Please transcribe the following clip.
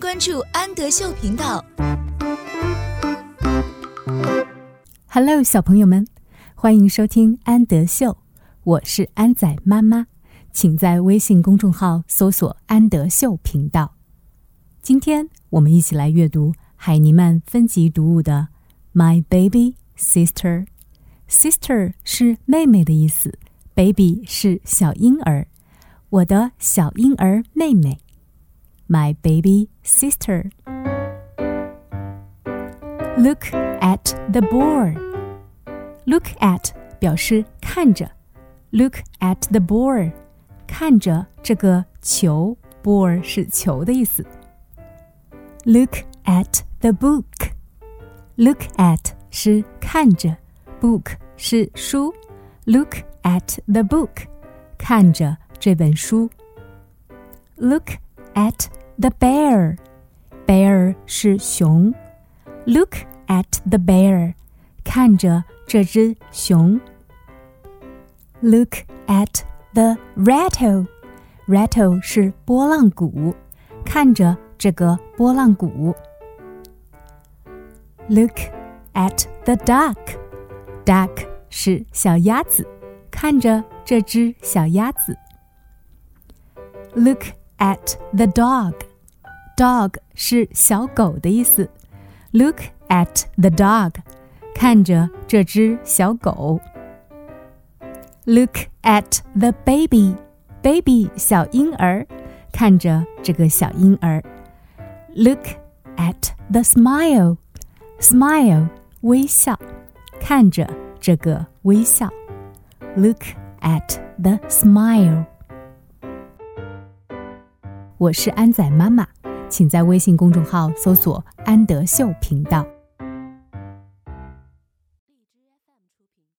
关注安德秀频道。Hello，小朋友们，欢迎收听安德秀，我是安仔妈妈，请在微信公众号搜索“安德秀频道”。今天我们一起来阅读海尼曼分级读物的《My Baby Sister》。Sister 是妹妹的意思，Baby 是小婴儿，我的小婴儿妹妹。My baby sister. Look at the board. Look at 表示看着，Look at the board，看着这个球，board 是球的意思。Look at the book. Look at 是看着，book 是书。Look at the book，看着这本书。Look at the bear. Bear 是熊。Look at the bear，看着这只熊。Look at the rattle. Rattle 是拨浪鼓，看着这个拨浪鼓。Look at the duck. Duck 是小鸭子，看着这只小鸭子。Look at the dog. Dog 是小狗的意思。Look at the dog，看着这只小狗。Look at the baby，baby 小婴儿，看着这个小婴儿。Look at the smile，smile 微笑，看着这个微笑。Look at the smile。我是安仔妈妈。 请在微信公众号搜索“安德秀频道”。